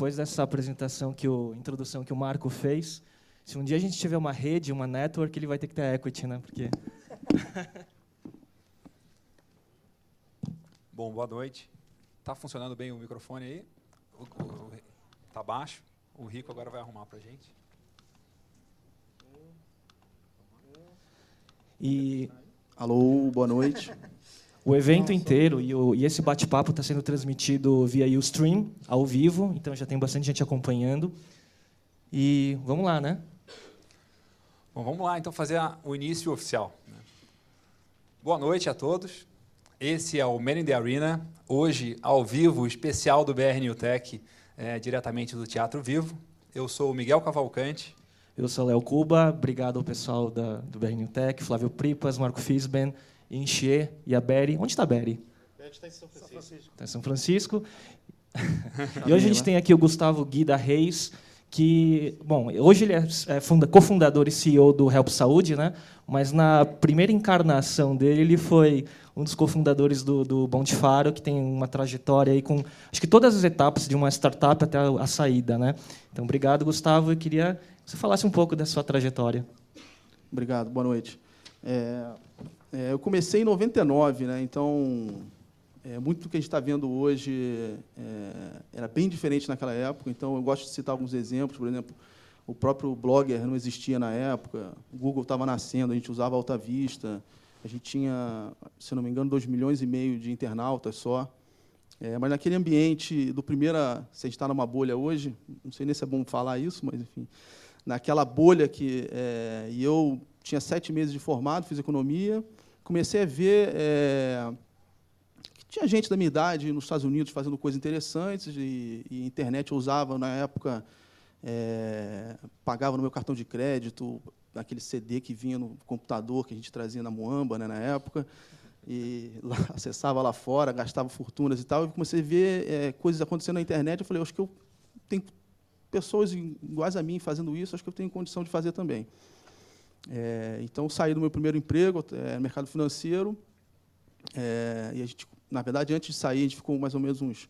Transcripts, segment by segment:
depois dessa apresentação que o introdução que o Marco fez, se um dia a gente tiver uma rede, uma network, ele vai ter que ter equity, né? Porque Bom, boa noite. Tá funcionando bem o microfone aí? O, o, tá baixo? O Rico agora vai arrumar para gente. E Alô, boa noite. o evento inteiro e, o, e esse bate-papo está sendo transmitido via Ustream, ao vivo, então já tem bastante gente acompanhando. E vamos lá, né? Bom, vamos lá então fazer a, o início oficial. né? Boa noite a todos. Esse é o Man in the Arena, hoje ao vivo, especial do BR New Tech, é, diretamente do Teatro Vivo. Eu sou o Miguel Cavalcante. Eu sou Léo Cuba, obrigado ao pessoal da, do BR Tech, Flávio Pripas, Marco Fisben, Inchê e a Beri. Onde está a Beri? está em São Francisco. Está em São Francisco. e hoje a gente tem aqui o Gustavo Guida Reis, que, bom, hoje ele é, é funda- cofundador e CEO do Help Saúde, né? Mas na primeira encarnação dele, ele foi um dos cofundadores do, do Bom de Faro, que tem uma trajetória aí com, acho que todas as etapas de uma startup até a, a saída, né? Então, obrigado, Gustavo. Eu queria que você falasse um pouco da sua trajetória. Obrigado, boa noite. É, é, eu comecei em 99, né? então é, muito do que a gente está vendo hoje é, era bem diferente naquela época. Então, eu gosto de citar alguns exemplos. Por exemplo, o próprio Blogger não existia na época, o Google estava nascendo, a gente usava Alta Vista, a gente tinha, se não me engano, 2 milhões e meio de internautas só. É, mas naquele ambiente do primeira, se a gente está numa bolha hoje, não sei nem se é bom falar isso, mas enfim, naquela bolha que é, e eu tinha sete meses de formado, fiz economia, comecei a ver é, que tinha gente da minha idade nos Estados Unidos fazendo coisas interessantes e, e internet eu usava na época é, pagava no meu cartão de crédito aquele CD que vinha no computador que a gente trazia na Moamba né, na época e lá, acessava lá fora, gastava fortunas e tal, e comecei a ver é, coisas acontecendo na internet. Eu falei, acho que eu tenho pessoas iguais a mim fazendo isso, acho que eu tenho condição de fazer também. É, então, saí do meu primeiro emprego, é, mercado financeiro, é, e a gente, na verdade, antes de sair, a gente ficou mais ou menos uns,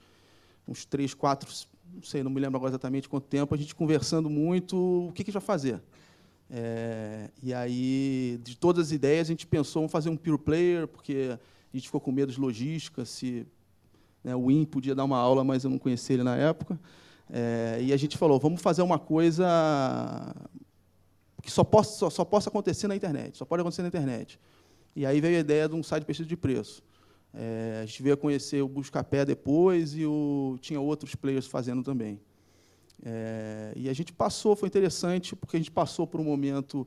uns três, quatro, não sei, não me lembro agora exatamente quanto tempo, a gente conversando muito, o que, que a gente vai fazer? É, e aí, de todas as ideias, a gente pensou em fazer um pure player, porque a gente ficou com medo de logística, se né, o Win podia dar uma aula, mas eu não conhecia ele na época. É, e a gente falou, vamos fazer uma coisa que só possa, só, só possa acontecer na internet, só pode acontecer na internet. E aí veio a ideia de um site de pesquisa de preço. É, a gente veio a conhecer o Buscapé depois e o, tinha outros players fazendo também. É, e a gente passou, foi interessante, porque a gente passou por um momento,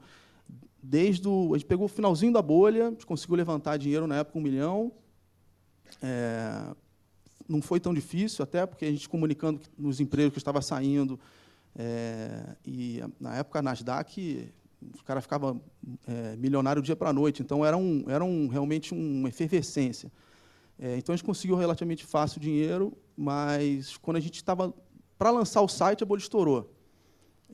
desde o. A gente pegou o finalzinho da bolha, a gente conseguiu levantar dinheiro na época, um milhão. É, não foi tão difícil, até porque a gente comunicando nos empregos que estava saindo. É, e na época a Nasdaq, os caras ficavam é, milionário dia para noite, então era, um, era um, realmente uma efervescência. É, então a gente conseguiu relativamente fácil dinheiro, mas quando a gente estava para lançar o site, a bolha estourou.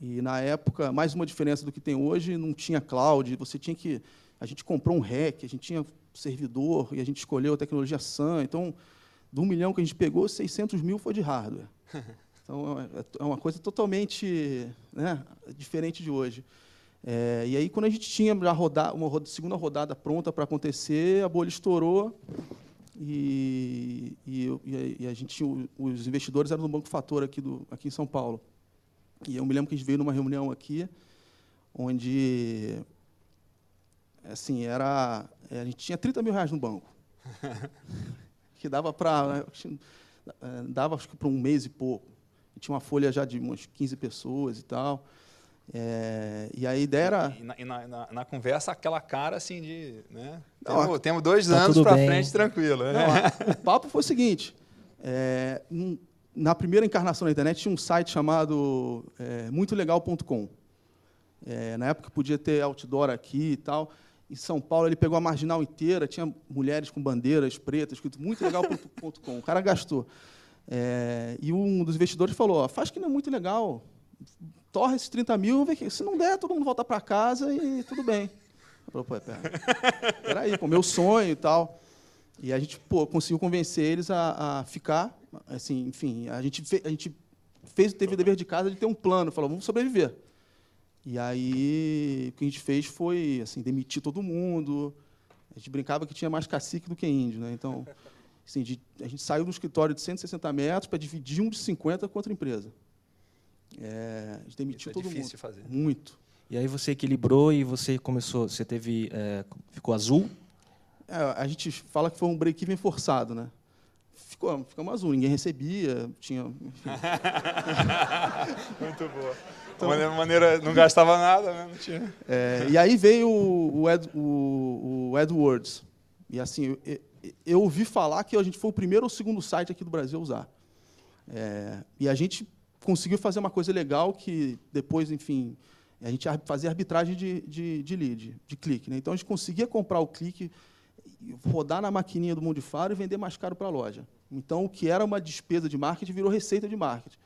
E na época, mais uma diferença do que tem hoje, não tinha cloud, você tinha que a gente comprou um REC, a gente tinha servidor e a gente escolheu a tecnologia SAN. Então, do um milhão que a gente pegou, 600 mil foi de hardware. Então, é- é uma coisa totalmente né, diferente de hoje. É, e aí, quando a gente tinha já roda, uma roda- segunda rodada pronta para acontecer, a bolha estourou e, e, e a- gente, tinha os investidores eram do Banco Fator aqui, do, aqui em São Paulo. E eu me lembro que a gente veio numa reunião aqui, onde assim, era, é, a gente tinha 30 mil reais no banco. que dava para. Dava acho que para um mês e pouco. Tinha uma folha já de umas 15 pessoas e tal. É, e a ideia era. E, na, e na- na- na conversa, aquela cara assim de. Né? Não, temos, temos dois tá anos para frente, tranquilo. né? Não, o papo foi o seguinte: é, na primeira encarnação da internet tinha um site chamado é, muitolegal.com. É, na época podia ter outdoor aqui e tal. Em São Paulo ele pegou a marginal inteira, tinha mulheres com bandeiras pretas, escrito muitolegal.com. O cara gastou. É, e um dos investidores falou: faz que não é muito legal, torra esses 30 mil, ver que se não der, todo mundo volta para casa e tudo bem. Eu falei, pô, pera, peraí, pô, meu sonho e tal. E a gente pô, conseguiu convencer eles a, a ficar. Assim, enfim, a gente, fe- a gente fez, teve o dever de casa de ter um plano, falou, vamos sobreviver. E aí, o que a gente fez foi assim, demitir todo mundo. A gente brincava que tinha mais cacique do que índio. Né? Então, assim, de, a gente saiu do escritório de 160 metros para dividir um de 50 com outra empresa. É, a gente demitiu Isso é todo difícil mundo. fazer. Muito. E aí você equilibrou e você começou, você teve, é, ficou azul? É, a gente fala que foi um break-even forçado, né? Ficou, ficamos azul, ninguém recebia, tinha. Muito boa. maneira, maneira, não gastava nada, né? Não tinha. É, e aí veio o, o, Ed, o, o AdWords. E assim, eu, eu- ouvi falar que a gente foi o primeiro ou segundo site aqui do Brasil a usar. É, e a gente conseguiu fazer uma coisa legal que depois, enfim, a gente fazia arbitragem de, de, de lead, de clique. Né? Então a gente conseguia comprar o clique, rodar na maquininha do Mundo Faro e vender mais caro para a loja. Então o que era uma despesa de marketing virou receita de marketing.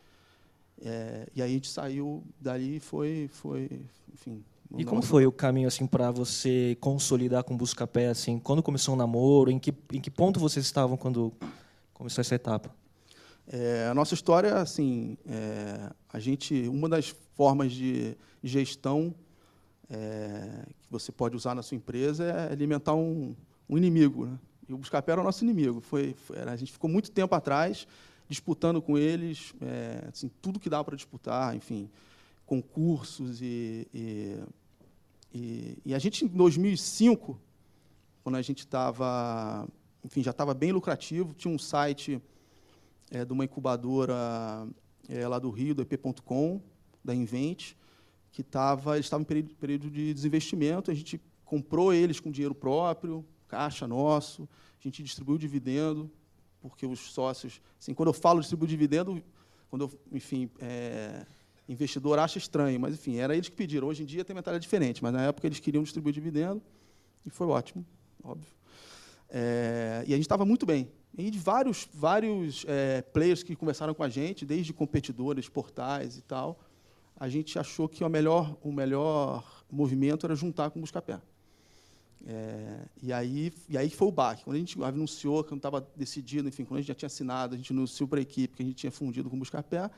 É, e aí a gente saiu dali e foi, foi, enfim. E como foi o caminho assim para você consolidar com o Buscapé assim? Quando começou o namoro? Em que em que ponto vocês estavam quando começou essa etapa? É, a nossa história, assim, é, a gente, uma das formas de gestão é, que você pode usar na sua empresa é alimentar um, um inimigo, né? E o Buscapé era o nosso inimigo. Foi, foi- a gente ficou muito tempo atrás disputando com eles, é, assim, tudo que dava para disputar, enfim, concursos e, e, e, e a gente em 2005, quando a gente estava, enfim, já estava bem lucrativo, tinha um site é, de uma incubadora é, lá do Rio, do EP.com, da Invent, que estava, eles estavam em período, período de desinvestimento, a gente comprou eles com dinheiro próprio, caixa nosso, a gente distribuiu dividendo, porque os sócios, assim, quando eu falo distribuir dividendo, quando eu, enfim, é, investidor acha estranho, mas enfim, era eles que pediram. Hoje em dia tem mentalidade diferente, mas na época eles queriam distribuir dividendo e foi ótimo, óbvio. É, e a gente estava muito bem. E de vários, vários é, players que conversaram com a gente, desde competidores, portais e tal, a gente achou que o melhor, o melhor movimento era juntar com o Buscapé. É, e, aí, e aí foi o baque. Quando a gente anunciou, que não estava decidido, enfim, quando a gente já tinha assinado, a gente anunciou para a equipe que a gente tinha fundido com o Buscapé,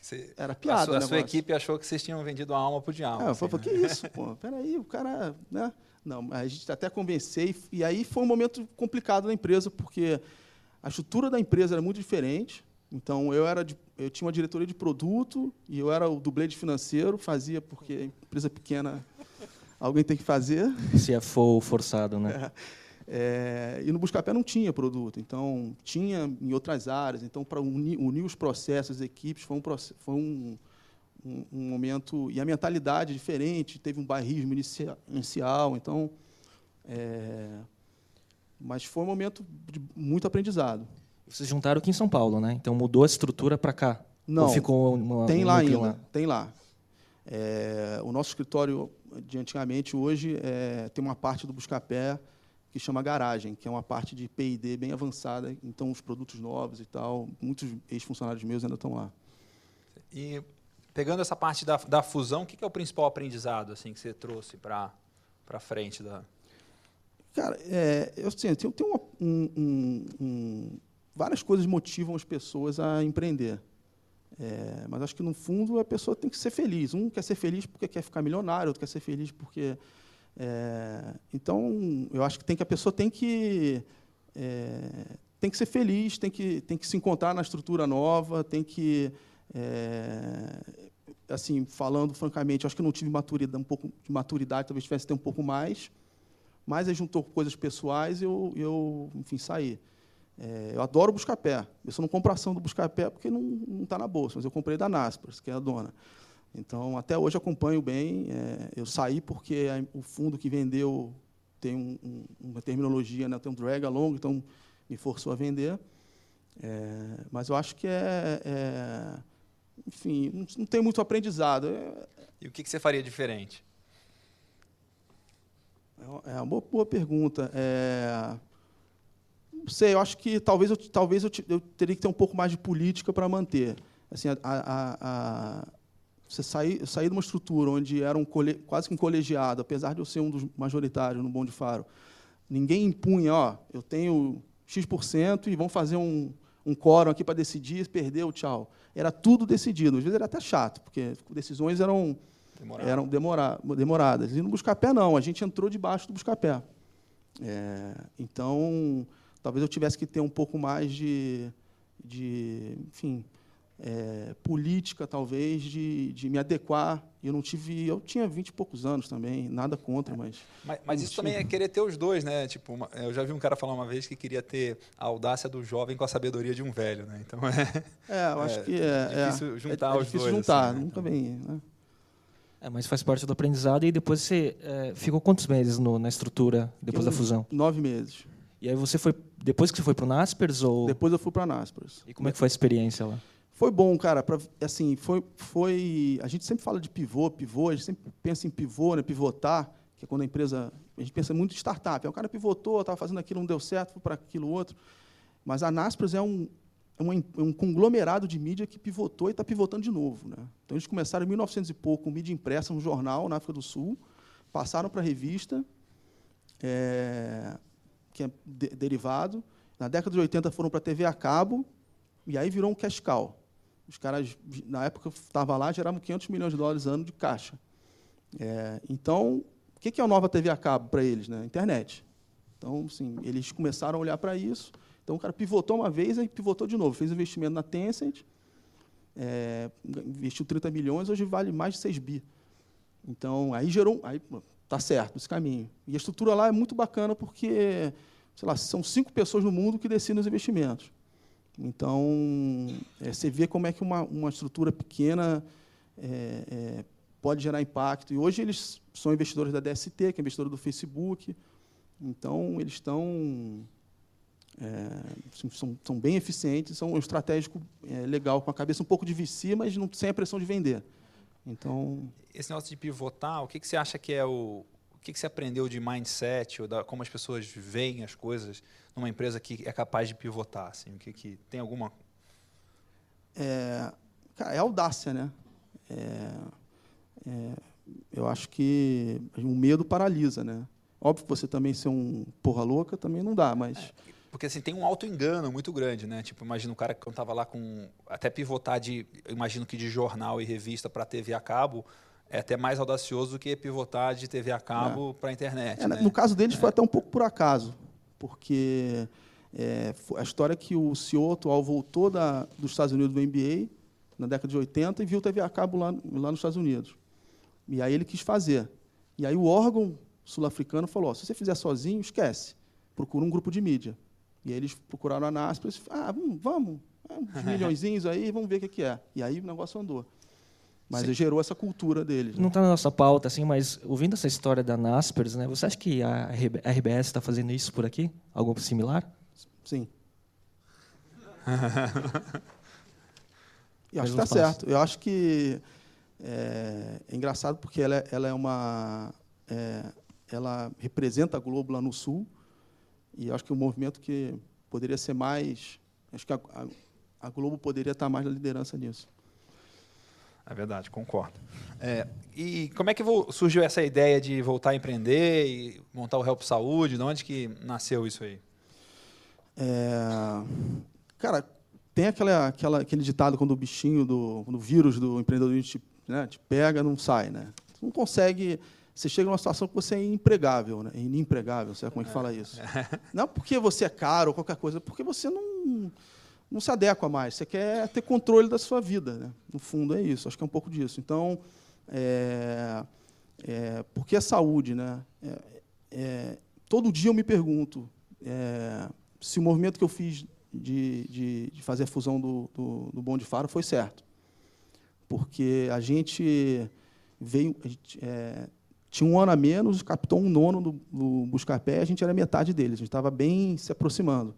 Você- era a piada. sua, o a sua equipe achou que vocês tinham vendido a alma pro diabo. É, eu assim, falei, né? que isso, pô? Peraí, o cara. Né? Não, a gente até convencei. E aí foi um momento complicado da empresa, porque a estrutura da empresa era muito diferente. Então, eu, era de- eu tinha uma diretoria de produto e eu era o dublê de financeiro, fazia porque empresa pequena alguém tem que fazer. CFO forçado, né? É, e no Buscapé não tinha produto, então tinha em outras áreas. Então, para unir, unir os processos, as equipes, foi um, foi um, um, um momento. E a mentalidade é diferente, teve um bairrismo inicia- inicial. Então, é, mas foi um momento de muito aprendizado. Vocês juntaram aqui em São Paulo, né? Então mudou a estrutura para cá. Não, Ou ficou uma, tem lá ainda, tem lá. É, o nosso escritório de antigamente, hoje, é, tem uma parte do Buscapé que chama garagem, que é uma parte de P&D bem avançada, então os produtos novos e tal, muitos ex-funcionários meus ainda estão lá. E pegando essa parte da, da fusão, o que, que é o principal aprendizado assim que você trouxe para para frente da Cara, é, eu assim, tem, tem uma- um- um- um- várias coisas motivam as pessoas a empreender. É, mas acho que, no fundo, a pessoa tem que ser feliz. Um quer ser feliz porque quer ficar milionário, outro quer ser feliz porque... é, então, eu acho que, tem que a pessoa tem que, é, tem que ser feliz, tem que, tem que se encontrar na estrutura nova, tem que... é, assim, falando francamente, acho que não tive maturidade, um pouco de maturidade, talvez tivesse ter um pouco mais, mas aí juntou coisas pessoais e eu, eu, enfim, saí. É, eu adoro Buscapé. Eu só não compro ação do Buscapé porque não está na bolsa, mas eu comprei da Naspers, que é a dona. Então, até hoje acompanho bem. É, eu saí porque a- o fundo que vendeu tem um- um- uma terminologia, né, tem um drag along, então me forçou a vender. É, mas eu acho que é, é, enfim, não, não tem muito aprendizado. É, e o que, que você faria diferente? É uma boa, boa pergunta. É, não sei, eu acho que talvez eu, talvez eu, eu teria que ter um pouco mais de política para manter. Assim, a, a- a- você sair, sair de uma estrutura onde era um cole, quase que um colegiado, apesar de eu ser um dos majoritários no Bom de Faro, ninguém impunha, ó, eu tenho X% e vão fazer um, um quórum aqui para decidir, perdeu, tchau. Era tudo decidido. Às vezes era até chato, porque decisões eram, Demorado. eram demora, demoradas. E no Buscapé, não. A gente entrou debaixo do Buscapé. É, então, talvez eu tivesse que ter um pouco mais de, de enfim, é, política, talvez, de, de me adequar. Eu não tive. Eu tinha vinte e poucos anos também, nada contra, mas. Mas, mas isso também é querer ter os dois, né? Tipo, uma, eu já vi um cara falar uma vez que queria ter a audácia do jovem com a sabedoria de um velho, né? Então é. É, eu acho é, que é. é difícil juntar é, os difícil dois. juntar, assim, né? nunca vem. Né? É, mas faz parte do aprendizado e depois você é, ficou quantos meses no, na estrutura depois eu, da fusão? Nove meses. E aí você foi depois que você foi para o Naspers ou? Depois eu fui para a Naspers. E como é que foi a experiência lá? Foi bom, cara. Pra, assim, foi, foi. A gente sempre fala de pivô, pivô. A gente sempre pensa em pivô, né? Pivotar, que é quando a empresa. A gente pensa muito em startup. O cara pivotou, estava fazendo aquilo, não deu certo, foi para aquilo outro. Mas a Naspers é um, é é um conglomerado de mídia que pivotou e está pivotando de novo. Né? Então, eles começaram em 1900 e pouco com mídia impressa, um jornal na África do Sul, passaram para revista, é, que é de, derivado. Na década de 80 foram para a TV a cabo, e aí virou um cash cow. Os caras, na época eu estava lá, geravam 500 milhões de dólares ano de caixa. É, então, o que é a nova TV a cabo para eles? Né? Internet. Então, assim, eles começaram a olhar para isso. Então, o cara pivotou uma vez e pivotou de novo. Fez investimento na Tencent, é, investiu 30 milhões, hoje vale mais de 6 bi. Então, aí gerou... Aí, tá certo, esse caminho. E a estrutura lá é muito bacana porque, sei lá, são cinco pessoas no mundo que decidem os investimentos. Então, é, você vê como é que uma, uma estrutura pequena é, é, pode gerar impacto. E hoje eles são investidores da DST, que é investidor do Facebook. Então, eles estão. É, são, são, bem eficientes, são um estratégico é, legal, com a cabeça um pouco de VC, mas não, sem a pressão de vender. Então, Esse negócio de pivotar, o que, que você acha que é o que, que você aprendeu de mindset, ou da, como as pessoas veem as coisas numa empresa que é capaz de pivotar? Assim, o que, que tem alguma. É, é audácia, né? É, é, eu acho que o medo paralisa, né? Óbvio que você também ser um porra louca também não dá, mas. É, porque assim, tem um auto-engano muito grande, né? Tipo, imagina o cara que estava lá com. Até pivotar de. Imagino que de jornal e revista para TV a cabo é até mais audacioso do que pivotar de TV a cabo é. para a internet. É, né? No caso deles, foi é. até um pouco por acaso, porque é, a história é que o CEO atual voltou da, dos Estados Unidos do MBA, na década de 80, e viu TV a cabo lá, lá nos Estados Unidos. E aí ele quis fazer. E aí o órgão sul-africano falou: se você fizer sozinho, esquece. Procura um grupo de mídia. E aí eles procuraram a Naspers, ah, vamos, vamos, uns milhões aí, vamos ver o que é. E aí o negócio andou. Mas Sim. gerou essa cultura deles. Né? Não está na nossa pauta, assim, mas ouvindo essa história da Naspers, né, você acha que a RBS está fazendo isso por aqui? Algo similar? Sim. Eu acho que está certo. Eu acho que é, é engraçado porque ela, é, ela é uma. É, ela representa a Globo lá no Sul, e acho que o um movimento que poderia ser mais. Acho que a, a, a Globo poderia estar mais na liderança nisso. É verdade, concordo. É, e como é que surgiu essa ideia de voltar a empreender e montar o Help Saúde? De onde que nasceu isso aí? É, cara, tem aquela, aquela, aquele ditado quando o bichinho, do, quando o vírus do empreendedorismo te, né, te pega, não sai. Né? Você não consegue... Você chega numa situação que você é impregável, né? inempregável, sabe como é que fala isso? Não porque você é caro ou qualquer coisa, porque você não não se adequa mais. Você quer ter controle da sua vida. Né? No fundo, é isso. Acho que é um pouco disso. Então, é, é, por que a saúde? Né? É, é todo dia eu me pergunto é, se o movimento que eu fiz de, de, de fazer a fusão do, do, do Bom de Faro foi certo. Porque a gente veio. A gente, é, tinha um ano a menos, captou um nono do, do Buscapé, a gente era metade deles, a gente estava bem se aproximando.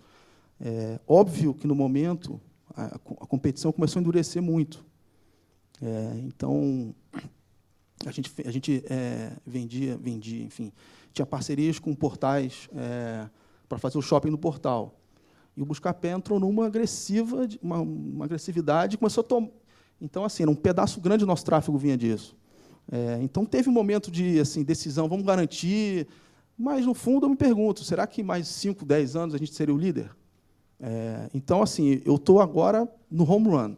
É, óbvio que, no momento, a, a, competição começou a endurecer muito. É, então, a gente, a gente é, vendia, vendia, enfim, tinha parcerias com portais é, para fazer o shopping no portal. E o Buscapé entrou numa agressiva, uma, uma agressividade, começou a tomar. Então, assim, um pedaço grande do nosso tráfego vinha disso. É, então, teve um momento de assim, decisão, vamos garantir. Mas, no fundo, eu me pergunto: será que mais 5, 10 anos a gente seria o líder? É, então, assim, eu estou agora no home run.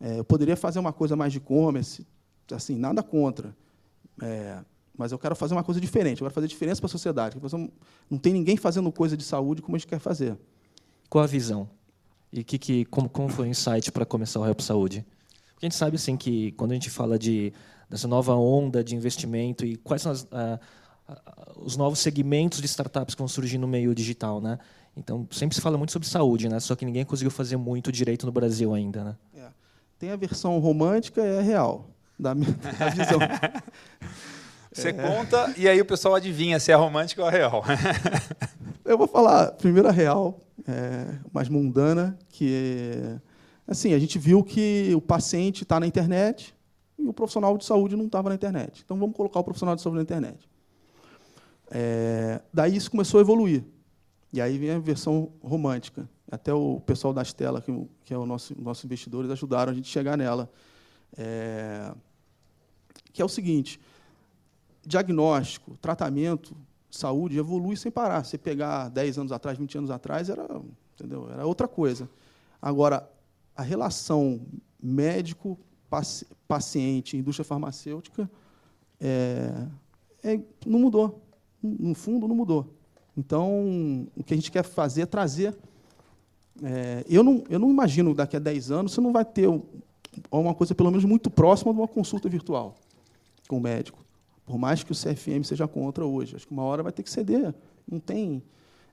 É, eu poderia fazer uma coisa mais de e-commerce, assim, nada contra. É, mas eu quero fazer uma coisa diferente, eu quero fazer diferença para a sociedade. Não tem ninguém fazendo coisa de saúde como a gente quer fazer. Qual a visão? E que, que, como, como foi o insight para começar o Help Saúde? Porque a gente sabe assim, que quando a gente fala de, dessa nova onda de investimento e quais são as, os novos segmentos de startups que vão surgir no meio digital, né? Então sempre se fala muito sobre saúde, né? Só que ninguém conseguiu fazer muito direito no Brasil ainda, né? É. Tem a versão romântica e a real da, minha, da visão. Você é. conta e aí o pessoal adivinha se é romântica ou real. Eu vou falar primeiro a real, é, mais mundana, que assim a gente viu que o paciente está na internet e o profissional de saúde não estava na internet. Então vamos colocar o profissional de saúde na internet. É, daí isso começou a evoluir. E aí vem a versão romântica. Até o pessoal da Stella, que, que é o nosso nossos investidores, ajudaram a gente a chegar nela. É, que é o seguinte: diagnóstico, tratamento, saúde evolui sem parar. Você pegar 10 anos atrás, 20 anos atrás, era, entendeu? era outra coisa. Agora, a relação médico-paciente, indústria farmacêutica, é, é, não mudou. No fundo, não mudou. Então, o que a gente quer fazer é trazer. É, eu, não, eu não imagino daqui a 10 anos você não vai ter uma coisa, pelo menos, muito próxima de uma consulta virtual com o médico. Por mais que o CFM seja contra hoje. Acho que uma hora vai ter que ceder. Não tem.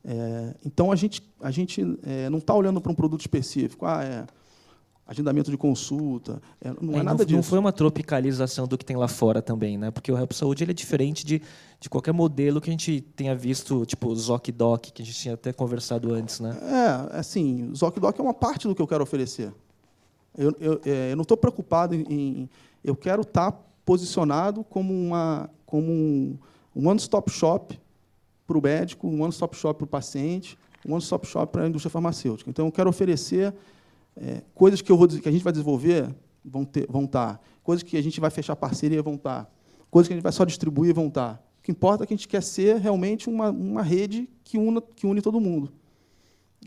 É, então, a gente, a gente é, não está olhando para um produto específico. Ah, é agendamento de consulta. É, não é, é nada não, disso. Não foi uma tropicalização do que tem lá fora também, né? Porque o Help Saúde ele é diferente de, de qualquer modelo que a gente tenha visto, tipo ZocDoc, que a gente tinha até conversado antes, né? É, assim, o ZocDoc é uma parte do que eu quero oferecer. Eu, eu, é, eu não estou preocupado em, Eu quero estar tá posicionado como, uma, como um, um one-stop shop para o médico, um one-stop shop para o paciente, um one-stop shop para a indústria farmacêutica. Então, eu quero oferecer é, coisas que, vou, que a gente vai desenvolver vão, ter, vão estar. Tá. Coisas que a gente vai fechar parceria vão estar. Tá. Coisas que a gente vai só distribuir vão estar. Tá. O que importa é que a gente quer ser realmente uma, uma rede que, una, que une todo mundo.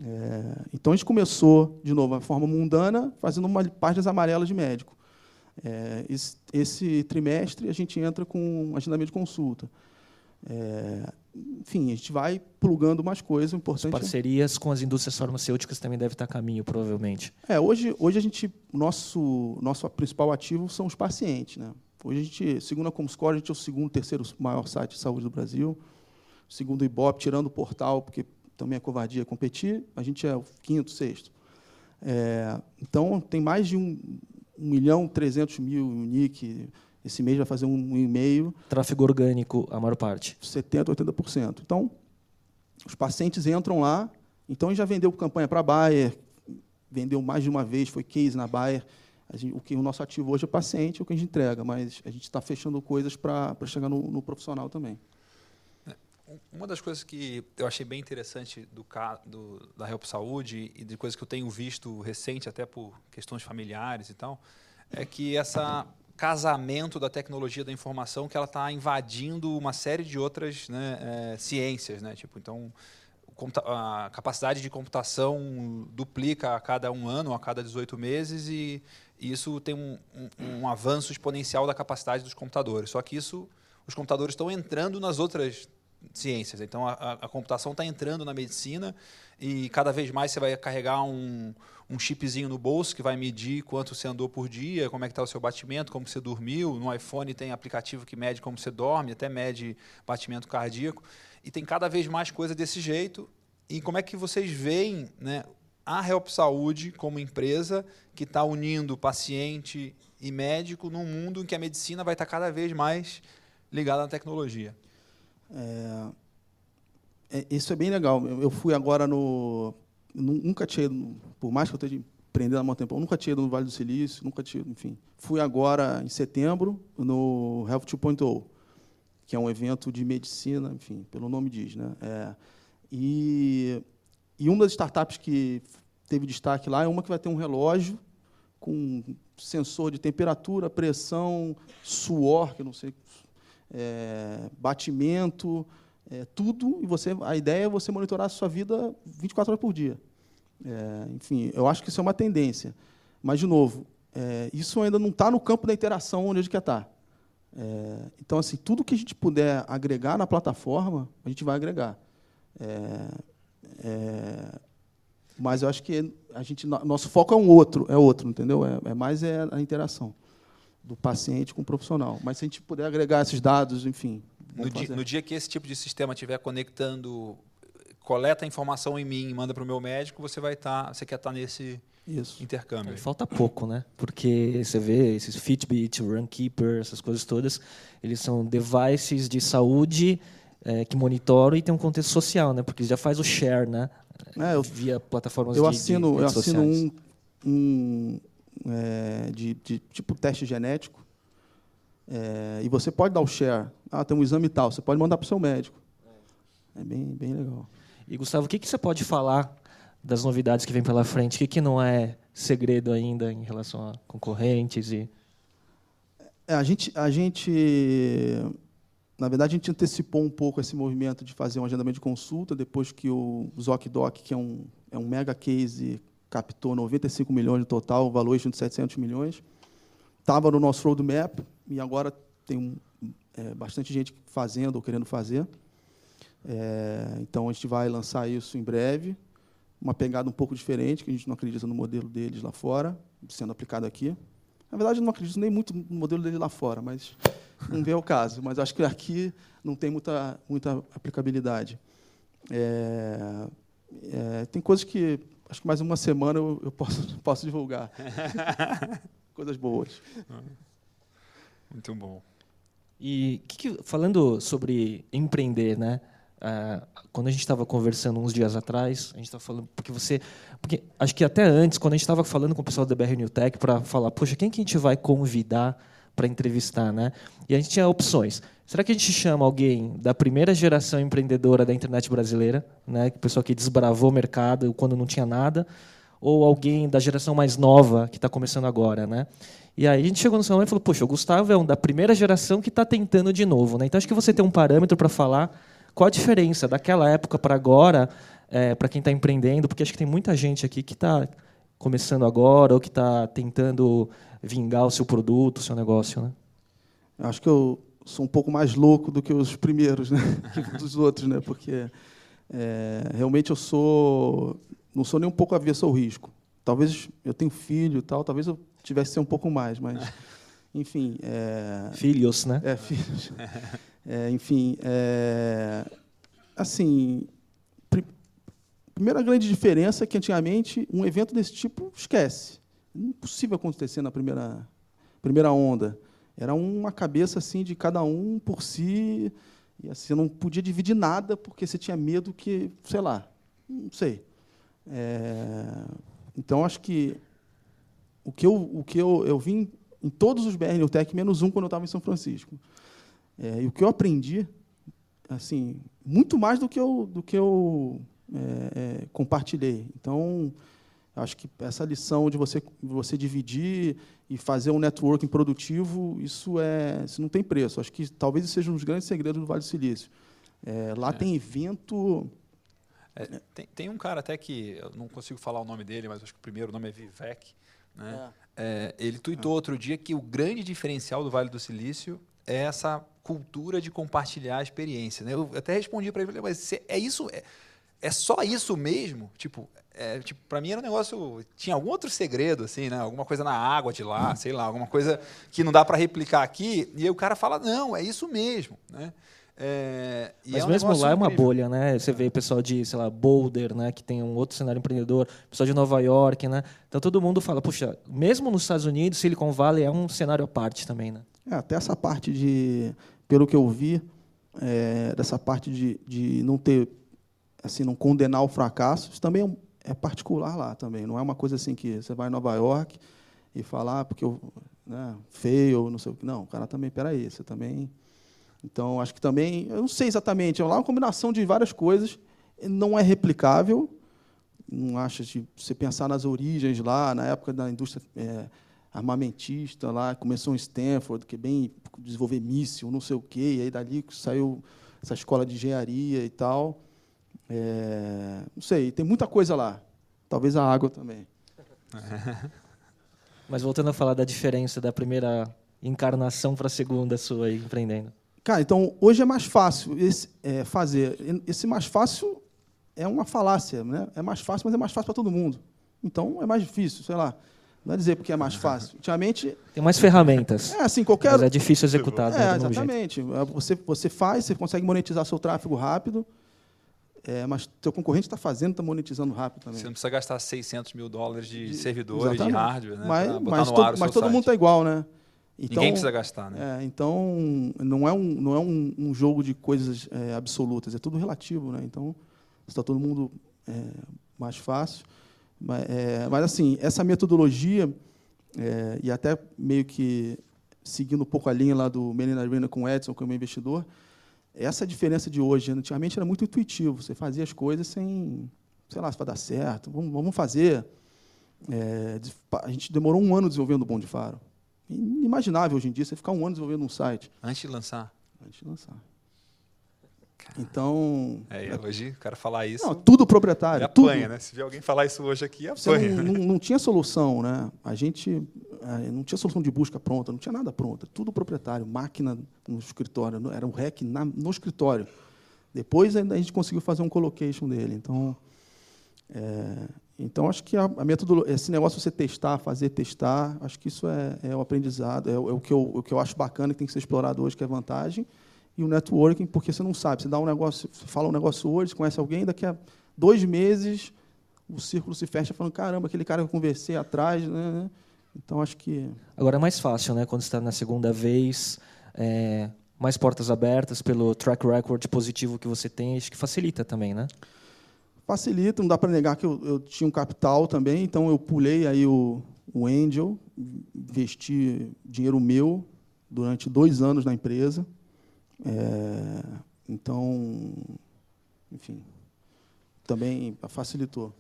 É, então, a gente começou, de novo, de forma mundana, fazendo uma páginas amarelas de médico. É, esse, esse, trimestre, a gente entra com agendamento de consulta. É, enfim, a gente vai plugando mais coisas. importantes. As parcerias com as indústrias farmacêuticas também devem estar a caminho, provavelmente. É, hoje, hoje a gente, nosso, nosso principal ativo são os pacientes. Né? Hoje a gente, segundo a Comscore, a gente é o segundo, terceiro maior site de saúde do Brasil. Segundo o Ibope, tirando o portal, porque também é covardia competir, a gente é o quinto, sexto. É, então, tem mais de um, 1 milhão e 300 mil unique esse mês vai fazer um e-mail. Tráfego orgânico, a maior parte. 70%, 80%. Então, os pacientes entram lá. Então, já vendeu campanha para a Bayer, vendeu mais de uma vez, foi case na Bayer. Gente, o que o nosso ativo hoje é paciente, é o que a gente entrega, mas a gente está fechando coisas para chegar no, no, profissional também. Uma das coisas que eu achei bem interessante do, do, da Help Saúde e de coisas que eu tenho visto recente, até por questões familiares e tal, é que essa casamento da tecnologia da informação que ela está invadindo uma série de outras né, é, ciências, né? Tipo, então a capacidade de computação duplica a cada um ano, a cada 18 meses e, isso tem um, um, um, avanço exponencial da capacidade dos computadores. Só que isso, os computadores estão entrando nas outras ciências. Então a, a computação está entrando na medicina e cada vez mais você vai carregar um, um chipzinho no bolso que vai medir quanto você andou por dia, como é que está o seu batimento, como você dormiu. No iPhone tem aplicativo que mede como você dorme, até mede batimento cardíaco. E tem cada vez mais coisa desse jeito. E como é que vocês veem né, a Help Saúde como empresa que está unindo paciente e médico num mundo em que a medicina vai estar tá cada vez mais ligada à tecnologia? É, é, isso é bem legal. Eu fui agora no nunca tinha ido, por mais que eu esteja empreendendo há muito tempo, nunca tinha ido no Vale do Silício, nunca tinha, enfim. Fui agora em setembro no Health 2.0, que é um evento de medicina, enfim, pelo nome diz, né? É, e, e uma das startups que teve destaque lá é uma que vai ter um relógio com sensor de temperatura, pressão, suor, que eu não sei, é, batimento, é, tudo, e você, a ideia é você monitorar a sua vida 24 horas por dia. É, enfim, eu acho que isso é uma tendência. Mas, de novo, é, isso ainda não está no campo da interação onde a gente quer estar. Tá. É, então, assim, tudo que a gente puder agregar na plataforma, a gente vai agregar. É, é, mas eu acho que a gente, nosso foco é um outro, é outro, entendeu? É, é mais é a interação do paciente com o profissional. Mas se a gente puder agregar esses dados, enfim. No dia, no dia, que esse tipo de sistema estiver conectando, coleta a informação em mim, manda para o meu médico, você vai estar, tá, você quer estar tá nesse Isso. intercâmbio. Falta pouco, né? Porque você vê esses Fitbit, Runkeeper, essas coisas todas, eles são devices de saúde é, que monitoram e tem um contexto social, né? Porque já faz o share, né? É, eu, via plataformas eu de, assino, de Eu assino sociais. um, um é, de, de, tipo teste genético é, e você pode dar o share. Ah, tem um exame tal. Você pode mandar para o seu médico. É bem, bem legal. E Gustavo, o que, que você pode falar das novidades que vem pela frente? O que, que não é segredo ainda em relação a concorrentes e é, a gente a gente na verdade, a gente antecipou um pouco esse movimento de fazer um agendamento de consulta, depois que o ZocDoc, que é um, é um mega case, captou 95 milhões no total, valuation de 700 milhões. Estava no nosso roadmap, e agora tem um, é, bastante gente fazendo ou querendo fazer. É, então, a gente vai lançar isso em breve. Uma pegada um pouco diferente, que a gente não acredita no modelo deles lá fora, sendo aplicado aqui. Na verdade, eu não acredito nem muito no modelo dele lá fora, mas não vê o caso. Mas acho que aqui não tem muita, muita aplicabilidade. É, é, tem coisas que acho que mais uma semana eu, eu posso, posso divulgar. coisas boas. Muito bom. E que que, falando sobre empreender, né? Uh, quando a gente estava conversando uns dias atrás, a gente estava falando porque você, porque acho que até antes, quando a gente estava falando com o pessoal da BR New Tech para falar, poxa, quem que a gente vai convidar para entrevistar, né? E a gente tinha opções. Será que a gente chama alguém da primeira geração empreendedora da internet brasileira, né? Pessoa que desbravou o mercado quando não tinha nada, ou alguém da geração mais nova que está começando agora, né? E aí a gente chegou no salão e falou: poxa, o Gustavo é um da primeira geração que está tentando de novo, né? Então acho que você tem um parâmetro para falar qual a diferença daquela época para agora, é, para quem está empreendendo, porque acho que tem muita gente aqui que está começando agora ou que está tentando vingar o seu produto, o seu negócio, né? Acho que eu sou um pouco mais louco do que os primeiros, né? dos outros, né? Porque é, realmente eu sou não sou nem um pouco avesso ao risco. Talvez eu tenho filho e tal, talvez eu tivesse ser um pouco mais, mas enfim. É, filhos, né? É filhos. É, enfim, é, assim, pr primeira grande diferença é que antigamente um evento desse tipo esquece impossível acontecer na primeira, primeira onda. Era uma cabeça assim de cada um por si, e assim, você não podia dividir nada porque você tinha medo que, sei lá, não sei. É, então, acho que o que eu, o que eu, eu vim em todos os BR Tech, menos um quando eu estava em São Francisco. É, e o que eu aprendi, assim, muito mais do que eu, do que eu é, é compartilhei. Então, Acho que essa lição de você, você dividir e fazer um networking produtivo, isso, é, isso não tem preço. Acho que talvez isso seja um dos grandes segredos do Vale do Silício. É, lá é. tem evento. É, tem, tem, um cara até que, eu não consigo falar o nome dele, mas acho que o primeiro nome é Vivek. Né? É. É, ele tuitou outro dia que o grande diferencial do Vale do Silício é essa cultura de compartilhar a experiência. Né? Eu até respondi para ele, mas é isso, é, é só isso mesmo? Tipo, é, tipo, para mim era um negócio. Tinha algum outro segredo, assim, né? Alguma coisa na água de lá, sei lá, alguma coisa que não dá para replicar aqui. E aí o cara fala, não, é isso mesmo. Né? É, Mas é um mesmo lá é uma bolha, né? Você vê o pessoal de, sei lá, Boulder, né? Que tem um outro cenário empreendedor, pessoal de Nova York, né? Então todo mundo fala, puxa, mesmo nos Estados Unidos, Silicon Valley é um cenário à parte também, né? É, até essa parte de, pelo que eu vi, é, dessa parte de, de não ter, assim, não condenar o fracasso, isso também é é particular lá também. Não é uma coisa assim que você vai em Nova York e falar ah, porque eu né, feio, não sei o que. Não, o cara também, peraí, você também. Então, acho que também, eu não sei exatamente, é uma combinação de várias coisas, não é replicável. Não acha de você pensar nas origens lá, na época da indústria é, armamentista lá, começou em Stanford, que é bem desenvolver míssil, não sei o quê, e aí dali saiu essa escola de engenharia e tal. É, não sei, tem muita coisa lá. Talvez a água também. Mas voltando a falar da diferença da primeira encarnação para a segunda sua aí, empreendendo. Cara, então hoje é mais fácil esse, é, fazer. Esse mais fácil é uma falácia, né? É mais fácil, mas é mais fácil para todo mundo. Então é mais difícil, sei lá. Não é dizer porque é mais fácil. Ultimamente. Tem mais ferramentas. É, assim, qualquer. Mas é difícil executar. É, exatamente. Jeito. Você, você faz, você consegue monetizar seu tráfego rápido. É, mas teu concorrente está fazendo, está monetizando rápido também. Você não precisa gastar 600 mil dólares de, de servidores, exatamente. de hardware, né? Mas, mas, to, mas todo mundo está igual, né? Então, Ninguém precisa gastar, né? É, então, não é um, não é um, um jogo de coisas é, absolutas, é tudo relativo, né? Então, está todo mundo é, mais fácil. Mas, é, mas, assim, essa metodologia, é, e até meio que seguindo um pouco a linha lá do Melina Arena com o Edson, como investidor, essa é a diferença de hoje. Antigamente era muito intuitivo, você fazia as coisas sem, sei lá, se vai dar certo, vamos, vamos fazer. É, a gente demorou um ano desenvolvendo o Bom de Faro. Inimaginável hoje em dia você ficar um ano desenvolvendo um site. Antes de lançar? Antes de lançar. Então. É, hoje o cara falar isso. Não, tudo proprietário. apanha, tudo. né? Se vê alguém falar isso hoje aqui, apanha. Não, não, não, tinha solução, né? A gente é, não tinha solução de busca pronta, não tinha nada pronto. Tudo proprietário, máquina no escritório, era um REC na, no escritório. Depois a gente conseguiu fazer um colocation dele. Então, é, então acho que a, a metodologia, esse negócio de você testar, fazer testar, acho que isso é, é o aprendizado, é, é, o, que eu, o que eu acho bacana que tem que ser explorado hoje, que é vantagem e o networking, porque você não sabe, você dá um negócio, fala um negócio hoje, conhece alguém, daqui a dois meses o círculo se fecha falando, caramba, aquele cara que eu conversei atrás, né, né? Então acho que. Agora é mais fácil, né? Quando está na segunda vez, é, mais portas abertas pelo track record positivo que você tem, acho que facilita também, né? Facilita, não dá para negar que eu, eu, tinha um capital também, então eu pulei aí o, o Angel, investi dinheiro meu durante dois anos na empresa. É, então, enfim, também facilitou.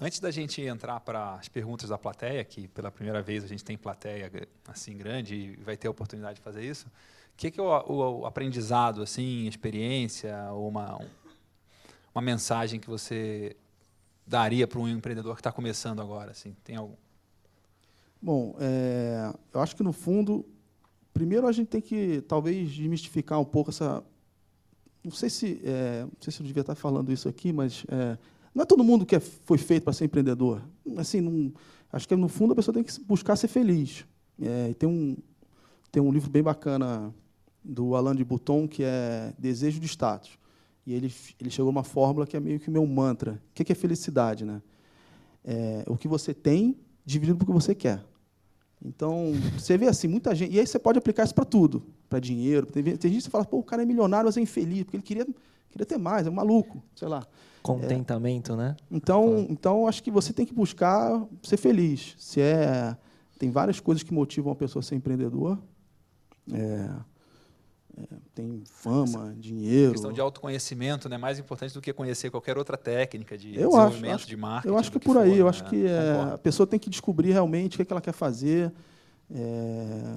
Antes da gente entrar para as perguntas da plateia, que pela primeira vez a gente tem plateia assim grande e vai ter a oportunidade de fazer isso, o que, que é o, o, aprendizado, assim, experiência, uma, uma mensagem que você daria para um empreendedor que está começando agora? Assim, tem algum? Bom, é, eu acho que no fundo Primeiro, a gente tem que, talvez, desmistificar um pouco essa. Não sei se, é, não sei se eu devia estar falando isso aqui, mas é, não é todo mundo que é, foi feito para ser empreendedor. Assim, não, acho que, no fundo, a pessoa tem que buscar ser feliz. É, tem, um, tem um livro bem bacana do Alain de Botton, que é Desejo de Status. E ele, ele chegou a uma fórmula que é meio que o meu mantra. O que é felicidade? Né? É, o que você tem dividido por que você quer. Então, você vê assim, muita gente. E aí você pode aplicar isso para tudo, para dinheiro. Tem, tem gente que fala, pô, o cara é milionário, mas é infeliz, porque ele queria, queria ter mais, é um maluco, sei lá. Contentamento, é. né? Então, então, acho que você tem que buscar ser feliz. Se é, tem várias coisas que motivam uma pessoa a ser empreendedor. É, é, tem fama, dinheiro. A questão de autoconhecimento é né, mais importante do que conhecer qualquer outra técnica de eu desenvolvimento, acho, de marketing. Eu acho que é por aí. For, eu né? acho que é, a pessoa tem que descobrir realmente o que, é que ela quer fazer. É,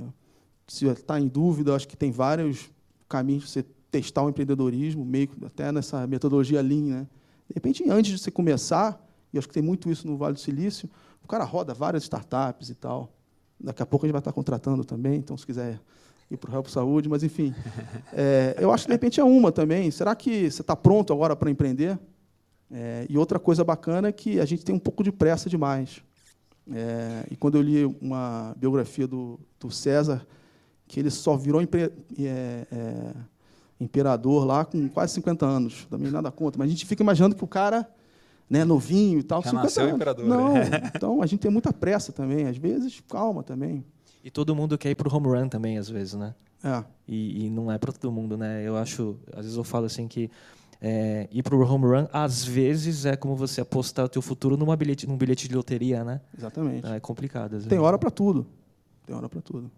se está em dúvida, acho que tem vários caminhos para você testar o empreendedorismo, meio até nessa metodologia Lean. Né? De repente, antes de você começar, e acho que tem muito isso no Vale do Silício, o cara roda várias startups e tal. Daqui a pouco a gente vai estar contratando também, então se quiser ir para o Help Saúde, mas enfim. É, eu acho que de repente é uma também. Será que você está pronto agora para empreender? É, e outra coisa bacana é que a gente tem um pouco de pressa demais. É, e quando eu li uma biografia do, do César, que ele só virou é, é, imperador lá com quase 50 anos. Também nada contra. Mas a gente fica imaginando que o cara, né, novinho e tal, Já 50 nasceu anos. imperador. Não, né? então a gente tem muita pressa também. Às vezes, calma também. E todo mundo quer ir para o home run também, às vezes, né? É. E, e não é para todo mundo, né? Eu acho, às vezes eu falo assim que é, ir para o home run, às vezes, é como você apostar o teu futuro numa bilhete, num bilhete de loteria, né? Exatamente. É complicado. Tem hora para tudo. Tem hora para tudo.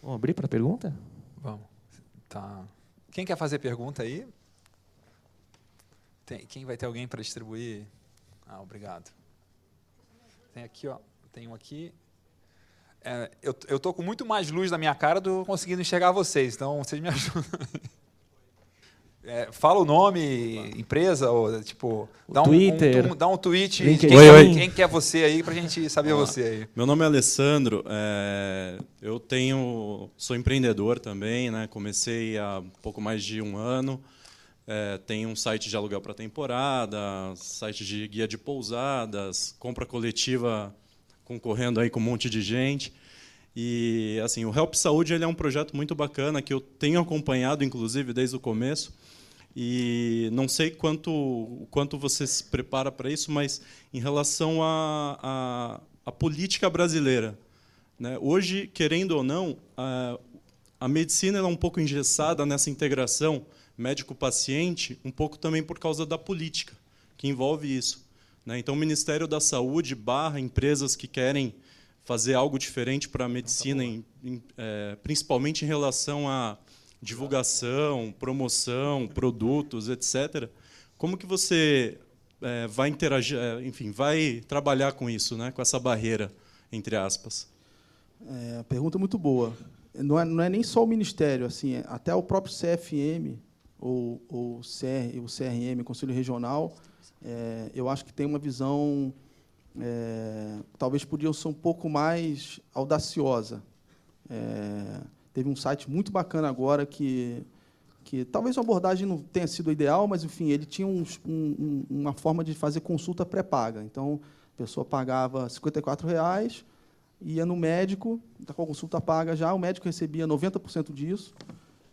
Vamos abrir para pergunta? Vamos. Tá. Quem quer fazer pergunta aí? Tem, quem vai ter alguém para distribuir? Ah, obrigado. Tem aqui, ó. Tem um aqui. É, eu, eu tô com muito mais luz na minha cara do que conseguindo enxergar vocês, então vocês me ajudam. É, fala o nome, empresa, ou tipo. Dá um, Twitter. Um, um, dá um tweet. LinkedIn. Quem, Oi, oi. quem que é você aí pra gente saber você aí. Meu nome é Alessandro. é, eu tenho, sou empreendedor também, né? Comecei há pouco mais de um ano. É, tenho um site de aluguel para temporada, site de guia de pousadas, compra coletiva concorrendo aí com um monte de gente. E assim, o Help Saúde ele é um projeto muito bacana que eu tenho acompanhado, inclusive desde o começo. E não sei quanto quanto você se prepara para isso, mas em relação à à- à política brasileira, né? hoje, querendo ou não, a, a medicina é um pouco engessada nessa integração médico-paciente, um pouco também por causa da política que envolve isso. Né? Então, o Ministério da Saúde barra empresas que querem fazer algo diferente para a medicina, em- em, eh, principalmente em relação à divulgação, promoção, produtos, etc. Como que você eh, vai interagir, eh, enfim, vai trabalhar com isso, né? com essa barreira, entre aspas? É, pergunta é muito boa. Não é, não é nem só o Ministério, assim, é até o próprio CFM, ou, ou CR, o CRM, Conselho Regional, é, eu acho que tem uma visão, é, talvez podia ser um pouco mais audaciosa. É, teve um site muito bacana agora que, que talvez a abordagem não tenha sido a ideal, mas, enfim, ele tinha um- um- uma forma de fazer consulta pré-paga. Então, a pessoa pagava 54 reais, ia no médico, está com a consulta paga já, o médico recebia 90% disso,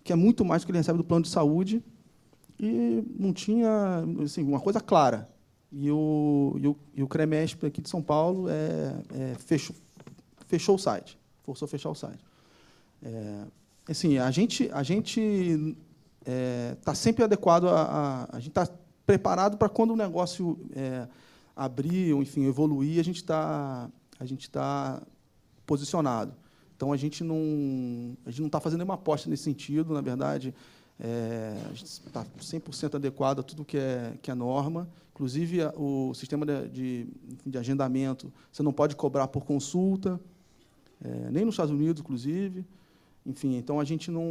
que é muito mais do que ele recebe do plano de saúde, e não tinha assim, uma coisa clara. E o, e o, e o CREMESP aqui de São Paulo é, é, fechou, fechou o site, forçou a fechar o site. É, assim, a gente a gente está sempre adequado a, a, a gente está preparado para quando o negócio é, abrir, ou, enfim, evoluir, a gente está a gente está posicionado. Então a gente não a gente não está fazendo nenhuma aposta nesse sentido, na verdade, é, está 100% adequado a tudo que é que é norma. Inclusive o sistema de, de, de agendamento, você não pode cobrar por consulta, é, nem nos Estados Unidos, inclusive. Enfim, então a gente não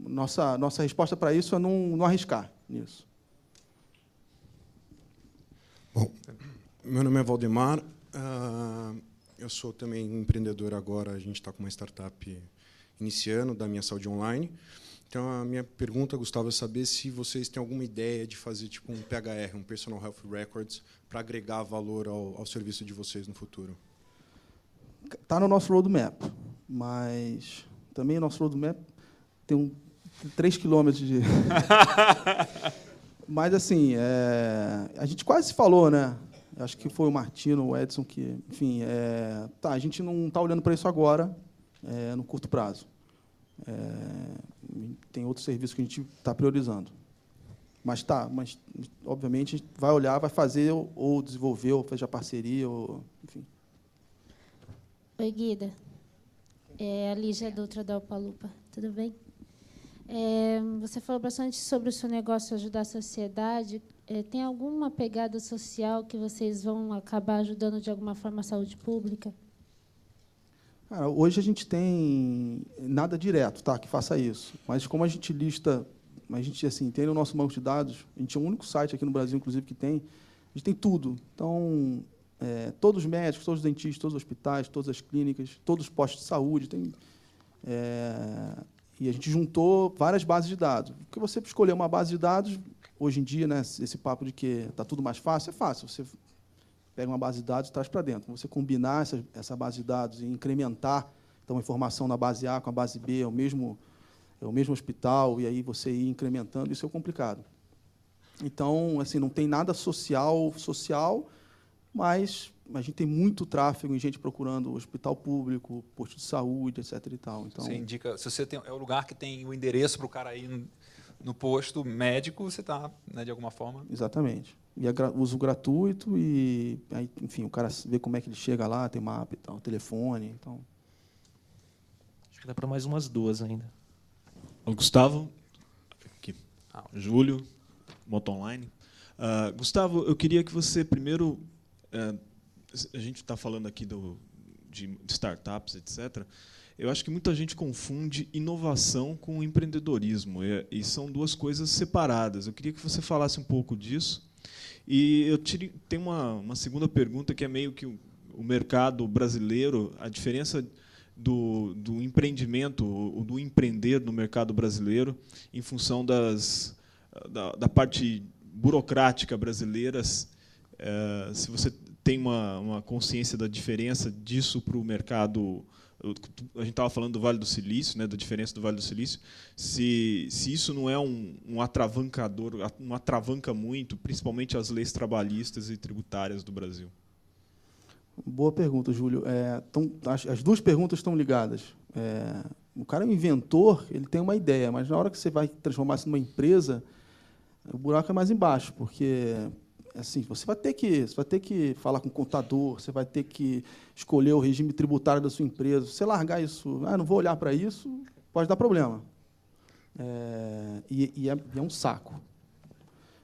nossa nossa resposta para isso é não, não arriscar nisso. Bom, meu nome é Valdemar. ah, eu sou também empreendedor agora. A gente está com uma startup iniciando da minha saúde online. Então, a minha pergunta, Gustavo, é saber se vocês têm alguma ideia de fazer tipo um PHR, um Personal Health Records, para agregar valor ao, ao serviço de vocês no futuro. Está no nosso roadmap, mas também o nosso roadmap tem um, 3 quilômetros de. mas, assim, é, a gente quase falou, né? Acho que foi o Martino, o Edson, que. Enfim, é, tá, a gente não está olhando para isso agora, é, no curto prazo. É, tem outros serviços que a gente está priorizando. Mas tá, mas obviamente a gente vai olhar, vai fazer ou, desenvolver, ou fazer parceria, ou, enfim. Oi, Guida. É a Lígia Dutra da Upalupa. Tudo bem? É, você falou bastante sobre o seu negócio ajudar a sociedade. É, tem alguma pegada social que vocês vão acabar ajudando de alguma forma a saúde pública? Cara, hoje a gente tem nada direto, tá, que faça isso. Mas como a gente lista, a gente assim tem no nosso banco de dados, a gente é o único site aqui no Brasil, inclusive, que tem. A gente tem tudo. Então, é, todos os médicos, todos os dentistas, todos os hospitais, todas as clínicas, todos os postos de saúde, tem. é, e a gente juntou várias bases de dados. Porque você escolher uma base de dados, hoje em dia, né, esse papo de que está tudo mais fácil, é fácil. Você pega uma base de dados e traz para dentro. Você combinar essa, essa base de dados e incrementar então, a informação na base A com a base B, é o mesmo, é o mesmo hospital, e aí você ir incrementando, isso é complicado. Então, assim, não tem nada social, social, mas a gente tem muito tráfego em gente procurando hospital público, posto de saúde, etc. E tal. Então, Você indica, se você tem, é o lugar que tem o endereço para o cara ir no, no posto médico, você está, né, de alguma forma. Exatamente. E é uso gratuito e, aí, enfim, o cara vê como é que ele chega lá, tem mapa e tal, telefone, então... Acho que dá para mais umas duas ainda. Gustavo, aqui. Ah. Júlio, Moto Online. Ah, Gustavo, eu queria que você primeiro. eh, a gente está falando aqui do, de startups, etc. eu acho que muita gente confunde inovação com empreendedorismo, e são duas coisas separadas. Eu queria que você falasse um pouco disso. E eu tenho uma, uma segunda pergunta que é meio que o mercado brasileiro, a diferença do, do empreendimento, do empreender no mercado brasileiro, em função das, da, da parte burocrática brasileira, é, se você tem uma, uma consciência da diferença disso para o mercado a gente estava falando do Vale do Silício, né, da diferença do Vale do Silício, se, se isso não é um, um atravancador, um atravanca muito, principalmente as leis trabalhistas e tributárias do Brasil. Boa pergunta, Júlio. É, tão, as, as, duas perguntas estão ligadas. É, o cara é um inventor, ele tem uma ideia, mas na hora que você vai transformar isso numa empresa, o buraco é mais embaixo, porque assim, você vai ter que, você vai ter que falar com o contador, você vai ter que escolher o regime tributário da sua empresa. Se você largar isso, ah, não vou olhar para isso, pode dar problema. É, e, e é, é, um saco.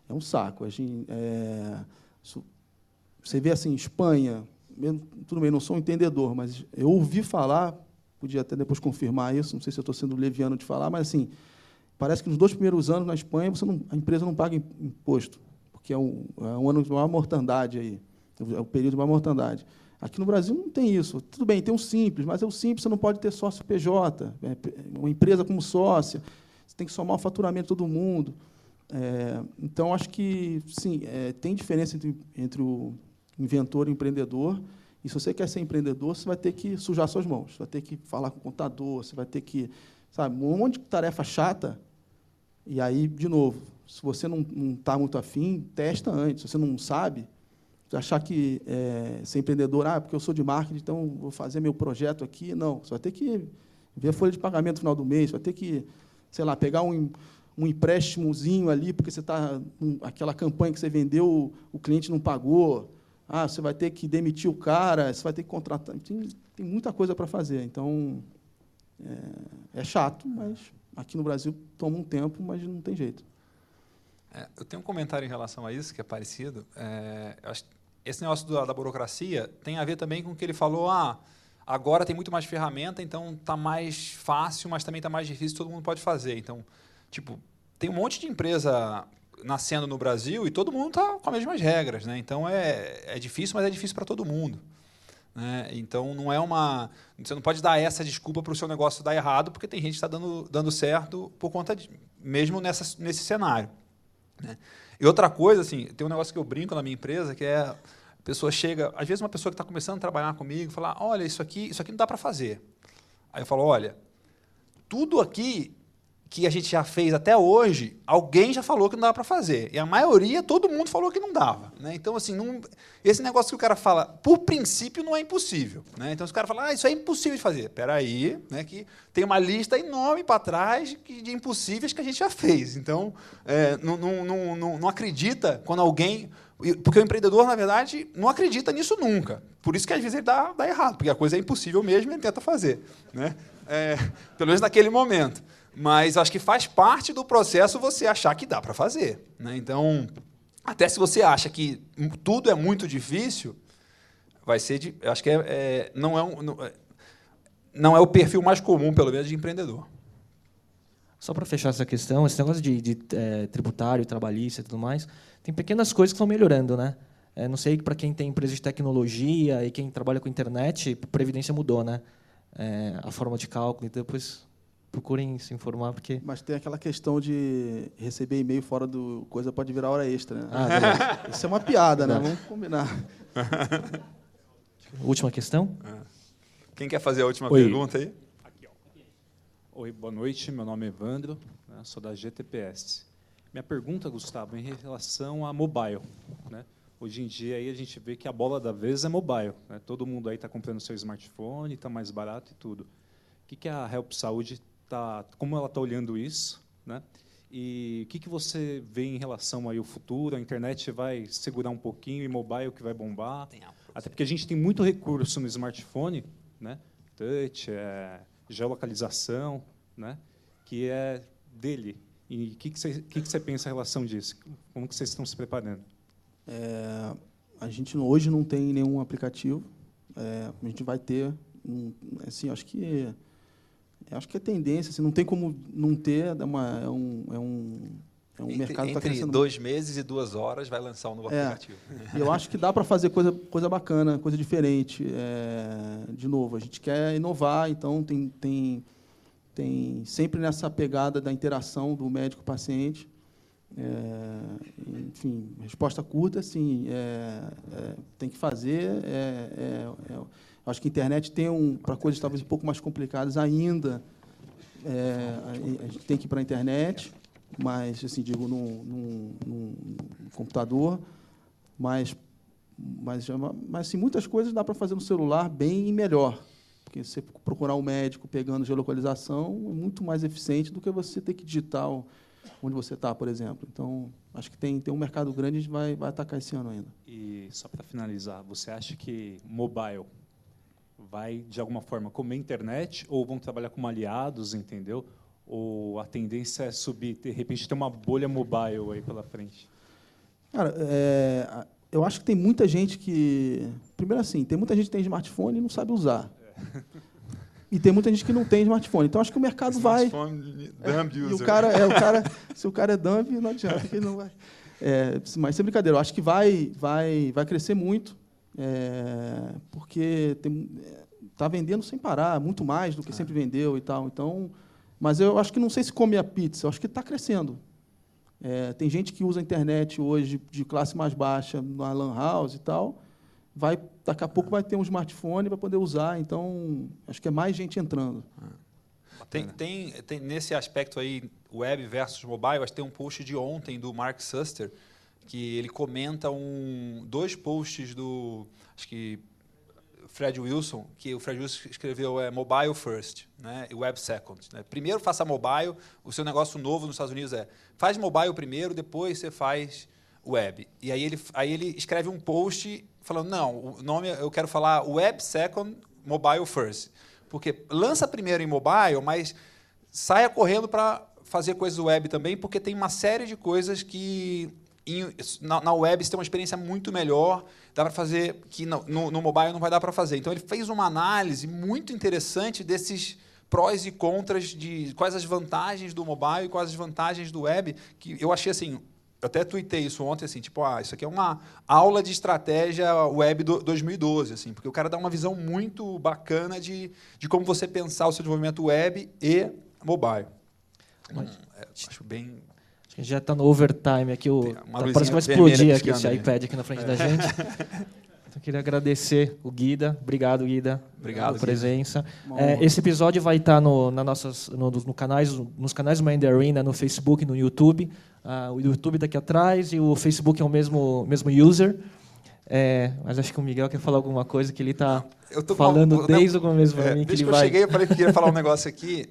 É um saco. A gente, é, você vê assim, Espanha, mesmo, tudo bem, não sou um entendedor, mas eu ouvi falar, podia até depois confirmar isso, não sei se eu estou sendo leviano de falar, mas assim, parece que nos dois primeiros anos na Espanha você não, a empresa não paga imposto porque é um, é um ano de maior mortandade aí, é o período de maior mortandade. Aqui no Brasil não tem isso. Tudo bem, tem um simples, mas é o simples, você não pode ter sócio PJ, é, uma empresa como sócia, você tem que somar o faturamento de todo mundo. É, então, acho que, sim, é, tem diferença entre, entre o inventor e o empreendedor, e se você quer ser empreendedor, você vai ter que sujar suas mãos, você vai ter que falar com o contador, você vai ter que, sabe, um monte de tarefa chata, e aí, de novo, se você não está muito afim, testa antes. Se você não sabe, você achar que é, ser empreendedor, ah, porque eu sou de marketing, então vou fazer meu projeto aqui. Não, você vai ter que ver a folha de pagamento no final do mês, vai ter que, sei lá, pegar um, um empréstimozinho ali, porque você está. aquela campanha que você vendeu, o cliente não pagou. Ah, você vai ter que demitir o cara, você vai ter que contratar. Tem, tem muita coisa para fazer. Então, é, é chato, mas aqui no Brasil toma um tempo, mas não tem jeito. É, eu tenho um comentário em relação a isso que é parecido. É, esse negócio da, da, burocracia tem a ver também com o que ele falou. Ah, agora tem muito mais ferramenta, então está mais fácil, mas também está mais difícil. Todo mundo pode fazer. Então, tipo, tem um monte de empresa nascendo no Brasil e todo mundo está com as mesmas regras, né? Então é, é difícil, mas é difícil para todo mundo. Né? Então não é uma. Você não pode dar essa desculpa para o seu negócio dar errado, porque tem gente que está dando, dando certo por conta de, mesmo nessa, nesse cenário. Né? E outra coisa, assim, tem um negócio que eu brinco na minha empresa, que é a pessoa chega, às vezes uma pessoa que está começando a trabalhar comigo, fala, olha, isso aqui, isso aqui não dá para fazer. Aí eu falo, olha, tudo aqui que a gente já fez até hoje, alguém já falou que não dava para fazer. E a maioria, todo mundo falou que não dava. Né? Então, assim, não, esse negócio que o cara fala, por princípio, não é impossível. Né? Então, os caras falam, ah, isso é impossível de fazer. Espera aí, né, que tem uma lista enorme para trás de impossíveis que a gente já fez. Então, é, não, não, não, não acredita quando alguém... Porque o empreendedor, na verdade, não acredita nisso nunca. Por isso que, às vezes, ele dá, dá errado. Porque a coisa é impossível mesmo e ele tenta fazer. Né? É, pelo menos naquele momento. Mas acho que faz parte do processo você achar que dá para fazer. Né? Então, até se você acha que tudo é muito difícil, vai ser. De, acho que é, é, não, é um, não, é, não é o perfil mais comum, pelo menos, de empreendedor. Só para fechar essa questão, esse negócio de, de é, tributário, trabalhista e tudo mais, tem pequenas coisas que estão melhorando, né? É, não sei para quem tem empresa de tecnologia e quem trabalha com internet, previdência mudou, né? É, a forma de cálculo, então depois procurem se informar porque mas tem aquela questão de receber e-mail fora do coisa pode virar hora extra né? ah, isso é uma piada né vamos combinar última questão é. quem quer fazer a última Oi. pergunta aí Aqui, Oi boa noite meu nome é Evandro né, sou da GTPS minha pergunta Gustavo é em relação a mobile né Hoje em dia aí a gente vê que a bola da vez é mobile. Né? Todo mundo aí está comprando seu smartphone, está mais barato e tudo. O que, que a Help Saúde tá, como ela está olhando isso, né? E o que, que você vê em relação aí ao futuro? A internet vai segurar um pouquinho e mobile que vai bombar? Até porque a gente tem muito recurso no smartphone, né? Touch, é, geolocalização, né? Que é dele. E o que, que, você, que, que você pensa em relação disso? Como que vocês estão se preparando? É, a gente hoje não tem nenhum aplicativo. É, a gente vai ter, um, assim, acho que acho que é tendência, assim, não tem como não ter, é, uma, é um, é um, é um entre, mercado que está Entre crescendo. dois meses e duas horas vai lançar um novo É. aplicativo. Eu acho que dá para fazer coisa, coisa bacana, coisa diferente. É, de novo, a gente quer inovar, então tem, tem, tem sempre nessa pegada da interação do médico-paciente. É, enfim, resposta curta, assim, é, é, tem que fazer. é, é, é, acho que a internet tem um para coisas talvez um pouco mais complicadas ainda. é, a, a gente tem que ir para a internet, mas assim digo num, num- num- computador, mas mas, mas assim, muitas coisas dá para fazer no celular bem e melhor. Porque você procurar um médico pegando geolocalização é muito mais eficiente do que você ter que digitar onde você está, por exemplo. Então, acho que tem, tem um mercado grande a gente vai, vai atacar esse ano ainda. E só para finalizar, você acha que mobile vai de alguma forma comer internet ou vão trabalhar como aliados, entendeu? Ou a tendência é subir, de repente ter uma bolha mobile aí pela frente? Cara, é, eu acho que tem muita gente que. Primeiro, assim, tem muita gente que tem smartphone e não sabe usar. E tem muita gente que não tem smartphone. Então, acho que o mercado vai. Smartphone dumb E o user. cara, é, o cara, se o cara é dumb, não adianta que ele não vai. É, mas sem brincadeira, eu acho que vai, vai, vai crescer muito, é, porque está vendendo sem parar, muito mais do que sempre vendeu e tal. Então, mas eu acho que não sei se come a pizza, eu acho que está crescendo. É, tem gente que usa a internet hoje de classe mais baixa na lan house e tal, vai daqui a pouco vai ter um smartphone para poder usar. Então, acho que é mais gente entrando. Tem, tem, tem nesse aspecto aí, web versus mobile, acho que tem um post de ontem do Mark Suster, que ele comenta um, dois posts do, acho que Fred Wilson, que o Fred Wilson escreveu é mobile first, né, e web second. Né? Primeiro faça mobile, o seu negócio novo nos Estados Unidos é faz mobile primeiro, depois você faz web. E aí ele, aí ele escreve um post falando, não, o nome eu quero falar web second, mobile first. Porque lança primeiro em mobile, mas saia correndo para fazer coisas web também, porque tem uma série de coisas que em- na, na web você tem uma experiência muito melhor, dá para fazer que no, no, no mobile não vai dar para fazer. Então ele fez uma análise muito interessante desses prós e contras de quais as vantagens do mobile e quais as vantagens do web, que eu achei assim, eu até tuitei isso ontem, assim, tipo, ah, isso aqui é uma aula de estratégia web do 2012, assim, porque o cara dá uma visão muito bacana de, de como você pensar o seu desenvolvimento web e mobile. Hum, é, acho bem Acho que já está no overtime aqui. O, tá- parece que vai explodir aqui esse iPad aqui na frente da gente. Então, eu queria agradecer o Guida. Obrigado, Guida, Obrigado, pela presença. É, esse episódio vai estar no, na nossas, no, no canais, nos canais Mind Arena, no Facebook, no YouTube. Ah, o YouTube daqui atrás e o Facebook é o mesmo, mesmo user. É, mas acho que o Miguel quer falar alguma coisa que ele está falando uma- desde não, o começo para É, mim que desde ele que eu vai. cheguei, eu falei que queria falar um negócio aqui,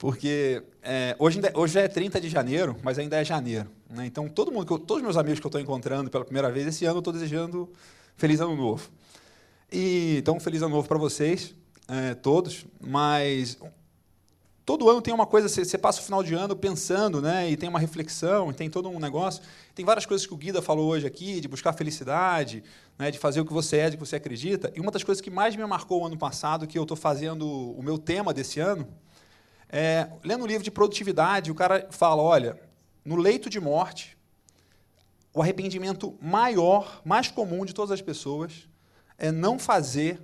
porque é, hoje, ainda- hoje é 30 de janeiro, mas ainda é janeiro. né? Então, todo mundo, todos os meus amigos que eu estou encontrando pela primeira vez esse ano, eu estou desejando Feliz Ano Novo. E, então, Feliz Ano Novo para vocês, é, todos. Mas todo ano tem uma coisa, você passa o final de ano pensando, né? E tem uma reflexão, e tem todo um negócio. Tem várias coisas que o Guida falou hoje aqui, de buscar felicidade, né, de fazer o que você é, de que você acredita. E uma das coisas que mais me marcou o ano passado, que eu estou fazendo o meu tema desse ano, é, lendo um livro de produtividade, o cara fala, olha, no leito de morte, o arrependimento maior, mais comum de todas as pessoas, é não fazer,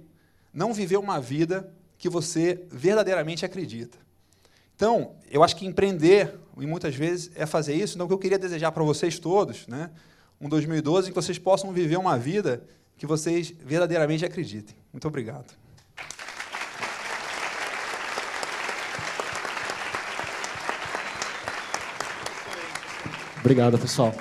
não viver uma vida que você verdadeiramente acredita. Então, eu acho que empreender, e muitas vezes, é fazer isso. Então, o que eu queria desejar para vocês todos, né, um 2012 em que vocês possam viver uma vida que vocês verdadeiramente acreditem. Muito obrigado. Obrigado, pessoal.